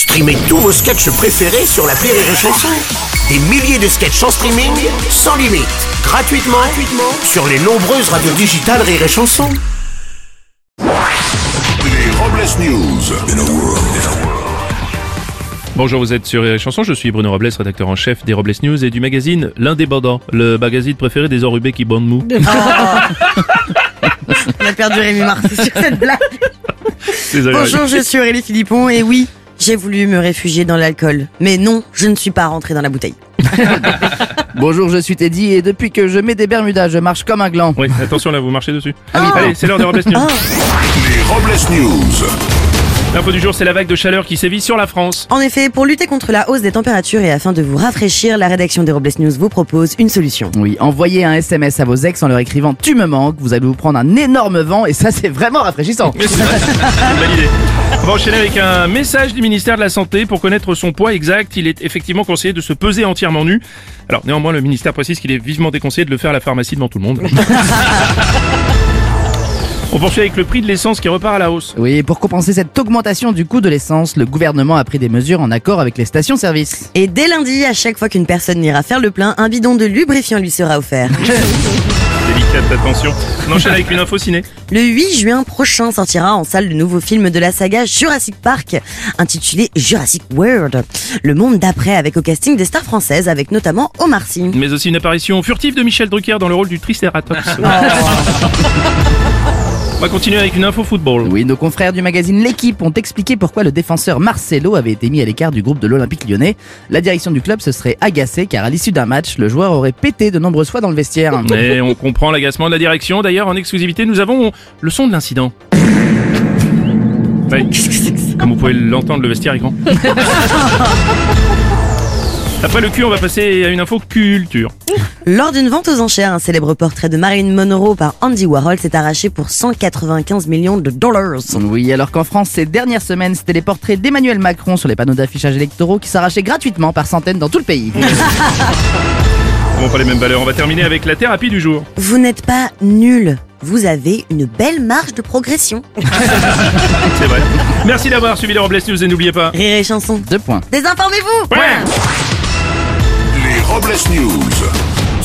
Streamez tous vos sketchs préférés sur la Rire et Chanson. Des milliers de sketchs en streaming, sans limite, gratuitement, gratuitement sur les nombreuses radios digitales Rire et Chanson. Les Robles News. Bonjour, vous êtes sur Rire et Chanson, je suis Bruno Robles, rédacteur en chef des Robles News et du magazine L'Indépendant, le magazine préféré des enrubés qui bandent mou. On a perdu Rémi Marcy sur cette blague. Désolé. Bonjour, je suis Aurélie Philippon et oui, j'ai voulu me réfugier dans l'alcool. Mais non, je ne suis pas rentrée dans la bouteille. Bonjour, je suis Teddy et depuis que je mets des Bermudas, je marche comme un gland. Oui, attention là, vous marchez dessus. Allez, c'est l'heure des Robles News. Les Robles News. L'info du jour, c'est la vague de chaleur qui sévit sur la France. En effet, pour lutter contre la hausse des températures et afin de vous rafraîchir, la rédaction des Robles News vous propose une solution. Oui, envoyez un SMS à vos ex en leur écrivant Tu me manques, vous allez vous prendre un énorme vent et ça c'est vraiment rafraîchissant. Mais c'est vrai, c'est une bonne idée. On va enchaîner avec un message du ministère de la Santé pour connaître son poids exact. Il est effectivement conseillé de se peser entièrement nu. Alors néanmoins, le ministère précise qu'il est vivement déconseillé de le faire à la pharmacie devant tout le monde. On poursuit avec le prix de l'essence qui repart à la hausse. Oui, et pour compenser cette augmentation du coût de l'essence, le gouvernement a pris des mesures en accord avec les stations-service. Et dès lundi, à chaque fois qu'une personne ira faire le plein, un bidon de lubrifiant lui sera offert. Délicate attention. On enchaîne avec une info ciné. Le 8 juin prochain sortira en salle le nouveau film de la saga Jurassic Park, intitulé Jurassic World. Le monde d'après avec au casting des stars françaises, avec notamment Omar Sy. Mais aussi une apparition furtive de Michel Drucker dans le rôle du Triceratops. On va continuer avec une info football. Oui, nos confrères du magazine L'équipe ont expliqué pourquoi le défenseur Marcelo avait été mis à l'écart du groupe de l'Olympique lyonnais. La direction du club se serait agacée car à l'issue d'un match, le joueur aurait pété de nombreuses fois dans le vestiaire. Et on comprend l'agacement de la direction. D'ailleurs, en exclusivité, nous avons le son de l'incident. Comme vous pouvez l'entendre, le vestiaire est grand. Après le cul, on va passer à une info culture. Lors d'une vente aux enchères, un célèbre portrait de Marilyn Monroe par Andy Warhol s'est arraché pour 195 millions de dollars. Oui, alors qu'en France, ces dernières semaines, c'était les portraits d'Emmanuel Macron sur les panneaux d'affichage électoraux qui s'arrachaient gratuitement par centaines dans tout le pays. Bon, pas les mêmes valeurs. On va terminer avec la thérapie du jour. Vous n'êtes pas nul. Vous avez une belle marge de progression. C'est vrai. Merci d'avoir suivi les Robles News et n'oubliez pas. Rire et chanson. Deux points. Désinformez-vous. Les Robles News.